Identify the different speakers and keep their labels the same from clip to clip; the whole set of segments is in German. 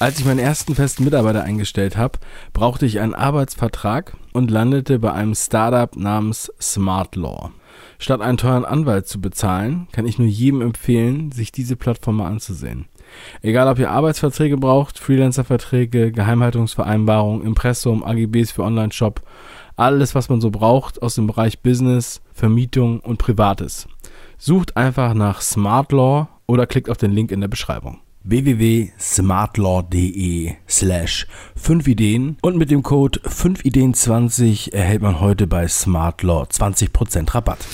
Speaker 1: Als ich meinen ersten festen Mitarbeiter eingestellt habe, brauchte ich einen Arbeitsvertrag und landete bei einem Startup namens Smart Law. Statt einen teuren Anwalt zu bezahlen, kann ich nur jedem empfehlen, sich diese Plattform mal anzusehen. Egal, ob ihr Arbeitsverträge braucht, Freelancerverträge, Geheimhaltungsvereinbarungen, Impressum, AGBs für Online-Shop, alles, was man so braucht aus dem Bereich Business, Vermietung und Privates. Sucht einfach nach Smart Law oder klickt auf den Link in der Beschreibung www.smartlaw.de slash 5 Ideen und mit dem Code 5ideen20 erhält man heute bei Smartlaw 20% Rabatt.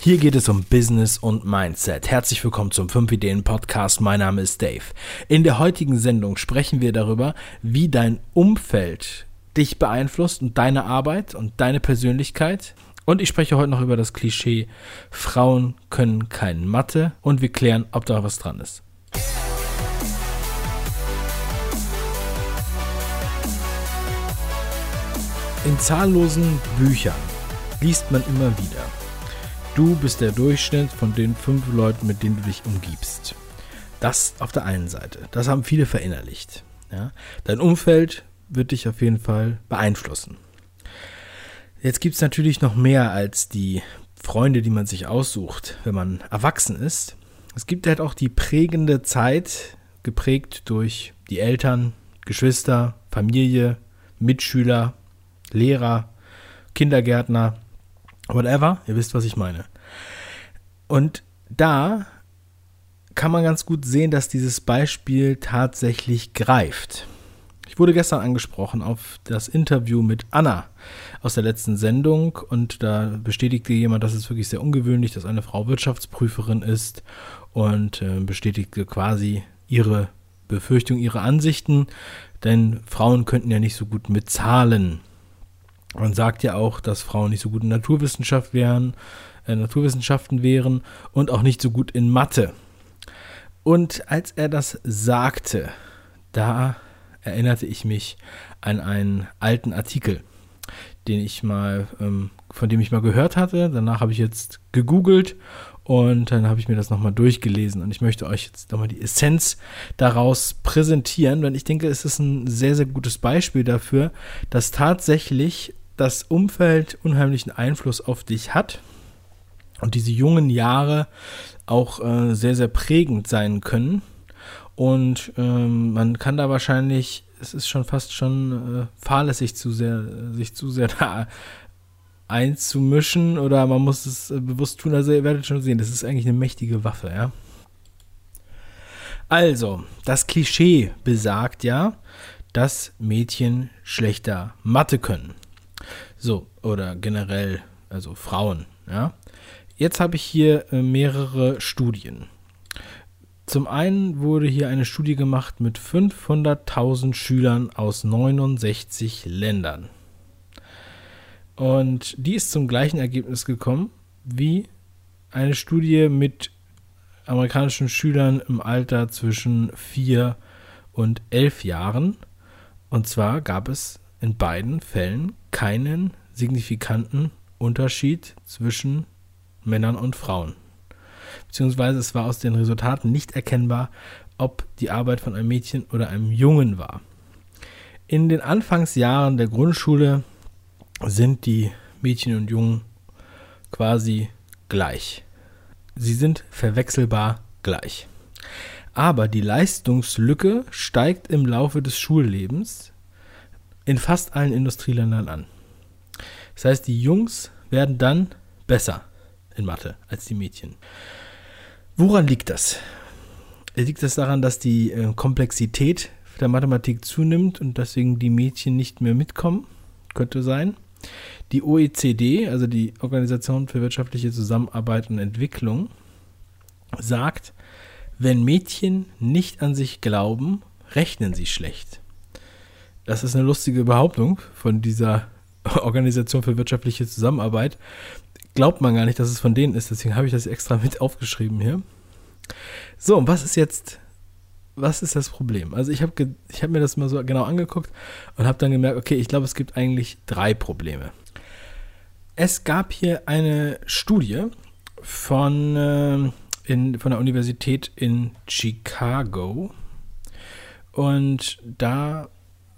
Speaker 1: Hier geht es um Business und Mindset. Herzlich willkommen zum 5 Ideen Podcast. Mein Name ist Dave. In der heutigen Sendung sprechen wir darüber, wie dein Umfeld dich beeinflusst und deine Arbeit und deine Persönlichkeit und ich spreche heute noch über das Klischee, Frauen können kein Mathe und wir klären, ob da was dran ist. In zahllosen Büchern liest man immer wieder, du bist der Durchschnitt von den fünf Leuten, mit denen du dich umgibst. Das auf der einen Seite. Das haben viele verinnerlicht. Ja? Dein Umfeld wird dich auf jeden Fall beeinflussen. Jetzt gibt es natürlich noch mehr als die Freunde, die man sich aussucht, wenn man erwachsen ist. Es gibt halt auch die prägende Zeit, geprägt durch die Eltern, Geschwister, Familie, Mitschüler, Lehrer, Kindergärtner, whatever. Ihr wisst, was ich meine. Und da kann man ganz gut sehen, dass dieses Beispiel tatsächlich greift. Ich wurde gestern angesprochen auf das Interview mit Anna aus der letzten Sendung und da bestätigte jemand, dass es wirklich sehr ungewöhnlich, dass eine Frau Wirtschaftsprüferin ist und äh, bestätigte quasi ihre Befürchtung, ihre Ansichten, denn Frauen könnten ja nicht so gut mit Zahlen. Man sagt ja auch, dass Frauen nicht so gut in Naturwissenschaft wären, äh, Naturwissenschaften wären und auch nicht so gut in Mathe. Und als er das sagte, da erinnerte ich mich an einen alten Artikel, den ich mal, ähm, von dem ich mal gehört hatte. Danach habe ich jetzt gegoogelt und dann habe ich mir das nochmal durchgelesen und ich möchte euch jetzt nochmal die Essenz daraus präsentieren, denn ich denke, es ist ein sehr, sehr gutes Beispiel dafür, dass tatsächlich das Umfeld unheimlichen Einfluss auf dich hat und diese jungen Jahre auch äh, sehr, sehr prägend sein können und ähm, man kann da wahrscheinlich, es ist schon fast schon äh, fahrlässig zu sehr, sich zu sehr da einzumischen oder man muss es äh, bewusst tun. Also ihr werdet schon sehen, das ist eigentlich eine mächtige Waffe, ja. Also, das Klischee besagt ja, dass Mädchen schlechter Mathe können. So, oder generell, also Frauen, ja. Jetzt habe ich hier äh, mehrere Studien. Zum einen wurde hier eine Studie gemacht mit 500.000 Schülern aus 69 Ländern. Und die ist zum gleichen Ergebnis gekommen wie eine Studie mit amerikanischen Schülern im Alter zwischen 4 und 11 Jahren. Und zwar gab es in beiden Fällen keinen signifikanten Unterschied zwischen Männern und Frauen beziehungsweise es war aus den Resultaten nicht erkennbar, ob die Arbeit von einem Mädchen oder einem Jungen war. In den Anfangsjahren der Grundschule sind die Mädchen und Jungen quasi gleich. Sie sind verwechselbar gleich. Aber die Leistungslücke steigt im Laufe des Schullebens in fast allen Industrieländern an. Das heißt, die Jungs werden dann besser in Mathe als die Mädchen. Woran liegt das? Liegt das daran, dass die äh, Komplexität der Mathematik zunimmt und deswegen die Mädchen nicht mehr mitkommen? Könnte sein. Die OECD, also die Organisation für wirtschaftliche Zusammenarbeit und Entwicklung, sagt, wenn Mädchen nicht an sich glauben, rechnen sie schlecht. Das ist eine lustige Behauptung von dieser Organisation für wirtschaftliche Zusammenarbeit glaubt man gar nicht, dass es von denen ist. Deswegen habe ich das extra mit aufgeschrieben hier. So, und was ist jetzt, was ist das Problem? Also ich habe hab mir das mal so genau angeguckt und habe dann gemerkt, okay, ich glaube, es gibt eigentlich drei Probleme. Es gab hier eine Studie von äh, in, von der Universität in Chicago. Und da,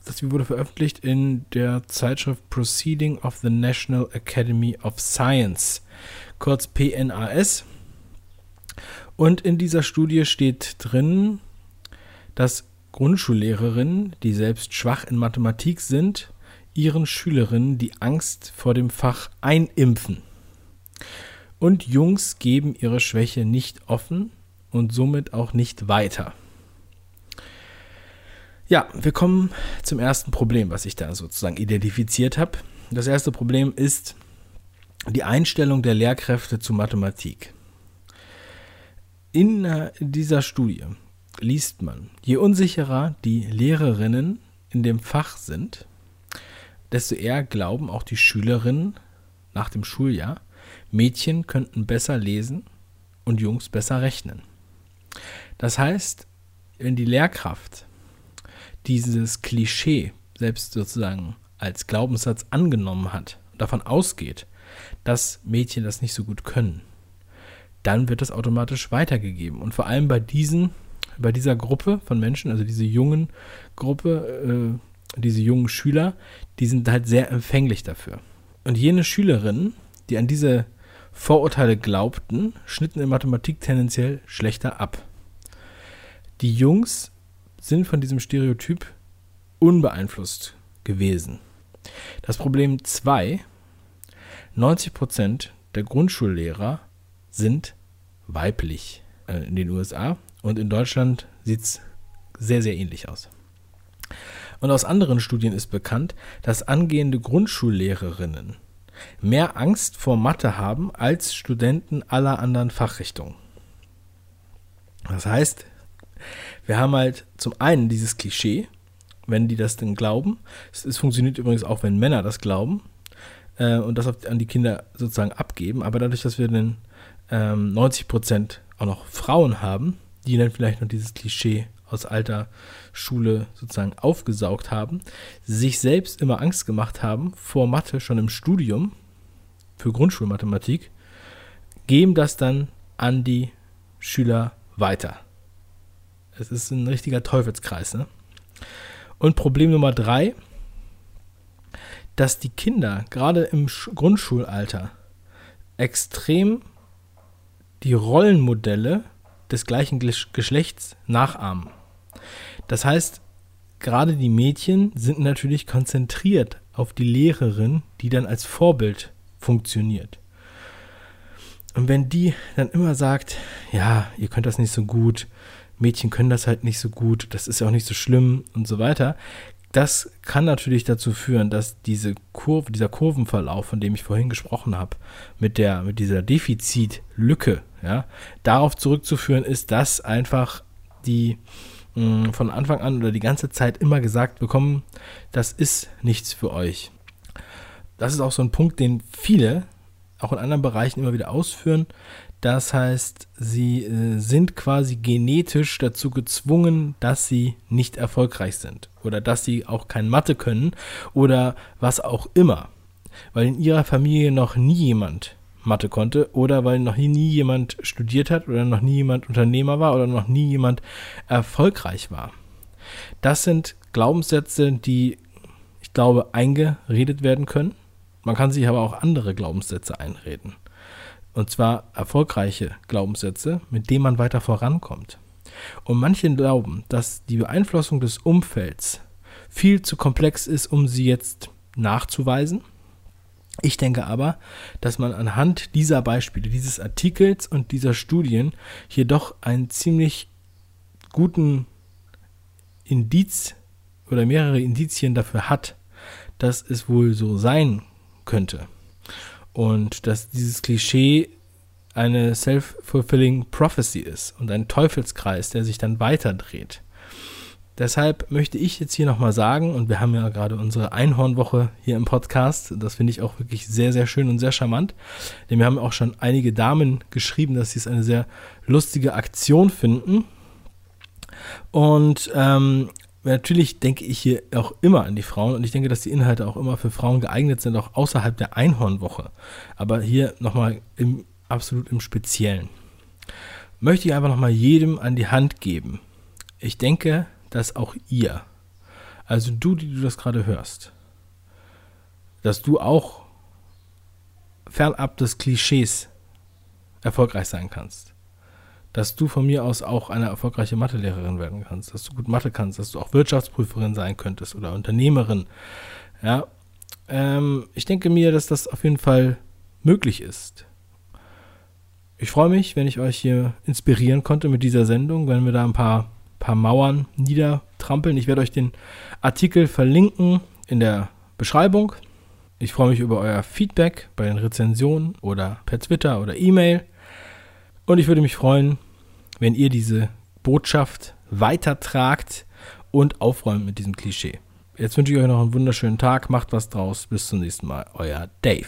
Speaker 1: das wurde veröffentlicht in der Zeitschrift Proceeding of the National Academy of Science, kurz PNAS. Und in dieser Studie steht drin, dass Grundschullehrerinnen, die selbst schwach in Mathematik sind, ihren Schülerinnen die Angst vor dem Fach einimpfen. Und Jungs geben ihre Schwäche nicht offen und somit auch nicht weiter. Ja, wir kommen zum ersten Problem, was ich da sozusagen identifiziert habe. Das erste Problem ist die Einstellung der Lehrkräfte zu Mathematik. In dieser Studie liest man, je unsicherer die Lehrerinnen in dem Fach sind, desto eher glauben auch die Schülerinnen nach dem Schuljahr, Mädchen könnten besser lesen und Jungs besser rechnen. Das heißt, wenn die Lehrkraft dieses Klischee selbst sozusagen als Glaubenssatz angenommen hat davon ausgeht, dass Mädchen das nicht so gut können, dann wird das automatisch weitergegeben. Und vor allem bei diesen, bei dieser Gruppe von Menschen, also diese jungen Gruppe, äh, diese jungen Schüler, die sind halt sehr empfänglich dafür. Und jene Schülerinnen, die an diese Vorurteile glaubten, schnitten in Mathematik tendenziell schlechter ab. Die Jungs sind von diesem Stereotyp unbeeinflusst gewesen. Das Problem 2, 90% der Grundschullehrer sind weiblich äh, in den USA und in Deutschland sieht es sehr, sehr ähnlich aus. Und aus anderen Studien ist bekannt, dass angehende Grundschullehrerinnen mehr Angst vor Mathe haben als Studenten aller anderen Fachrichtungen. Das heißt, wir haben halt zum einen dieses Klischee, wenn die das denn glauben. Es, es funktioniert übrigens auch, wenn Männer das glauben äh, und das an die Kinder sozusagen abgeben. Aber dadurch, dass wir dann ähm, 90 Prozent auch noch Frauen haben, die dann vielleicht noch dieses Klischee aus alter Schule sozusagen aufgesaugt haben, sich selbst immer Angst gemacht haben vor Mathe schon im Studium für Grundschulmathematik, geben das dann an die Schüler weiter. Es ist ein richtiger Teufelskreis. Ne? Und Problem Nummer drei, dass die Kinder gerade im Grundschulalter extrem die Rollenmodelle des gleichen Geschlechts nachahmen. Das heißt, gerade die Mädchen sind natürlich konzentriert auf die Lehrerin, die dann als Vorbild funktioniert. Und wenn die dann immer sagt, ja, ihr könnt das nicht so gut, Mädchen können das halt nicht so gut, das ist ja auch nicht so schlimm und so weiter, das kann natürlich dazu führen, dass diese Kurve, dieser Kurvenverlauf, von dem ich vorhin gesprochen habe, mit der, mit dieser Defizitlücke, ja, darauf zurückzuführen ist, dass einfach die mh, mm, von Anfang an oder die ganze Zeit immer gesagt bekommen, das ist nichts für euch. Das ist auch so ein Punkt, den viele auch in anderen Bereichen immer wieder ausführen, das heißt, sie äh, sind quasi genetisch dazu gezwungen, dass sie nicht erfolgreich sind oder dass sie auch kein Mathe können oder was auch immer. Weil in ihrer Familie noch nie jemand Mathe konnte oder weil noch nie jemand studiert hat oder noch nie jemand Unternehmer war oder noch nie jemand erfolgreich war. Das sind Glaubenssätze, die, ich glaube, eingeredet werden können. Man kann sich aber auch andere Glaubenssätze einreden. Und zwar erfolgreiche Glaubenssätze, mit denen man weiter vorankommt. Und manche glauben, dass die Beeinflussung des Umfelds viel zu komplex ist, um sie jetzt nachzuweisen. Ich denke aber, dass man anhand dieser Beispiele, dieses Artikels und dieser Studien hier doch einen ziemlich guten Indiz oder mehrere Indizien dafür hat, dass es wohl so sein könnte. Und dass dieses Klischee eine self-fulfilling prophecy ist und ein Teufelskreis, der sich dann weiterdreht. Deshalb möchte ich jetzt hier nochmal sagen, und wir haben ja gerade unsere Einhornwoche hier im Podcast, das finde ich auch wirklich sehr, sehr schön und sehr charmant, denn wir haben auch schon einige Damen geschrieben, dass sie es eine sehr lustige Aktion finden. Und ähm, natürlich denke ich hier auch immer an die Frauen und ich denke, dass die Inhalte auch immer für Frauen geeignet sind, auch außerhalb der Einhornwoche. Aber hier nochmal im, absolut im Speziellen. möchte ich einfach nochmal jedem an die Hand geben. Ich denke, dass auch ihr, also du, die du das gerade hörst, dass du auch fernab des Klischees erfolgreich sein kannst. Dass du von mir aus auch eine erfolgreiche Mathelehrerin werden kannst, dass du gut Mathe kannst, dass du auch Wirtschaftsprüferin sein könntest oder Unternehmerin. Ja, ähm, ich denke mir, dass das auf jeden Fall möglich ist. Ich freue mich, wenn ich euch hier inspirieren konnte mit dieser Sendung, wenn wir da ein paar, paar Mauern niedertrampeln. Ich werde euch den Artikel verlinken in der Beschreibung. Ich freue mich über euer Feedback bei den Rezensionen oder per Twitter oder E-Mail. Und ich würde mich freuen, wenn ihr diese Botschaft weitertragt und aufräumt mit diesem Klischee. Jetzt wünsche ich euch noch einen wunderschönen Tag. Macht was draus. Bis zum nächsten Mal. Euer Dave.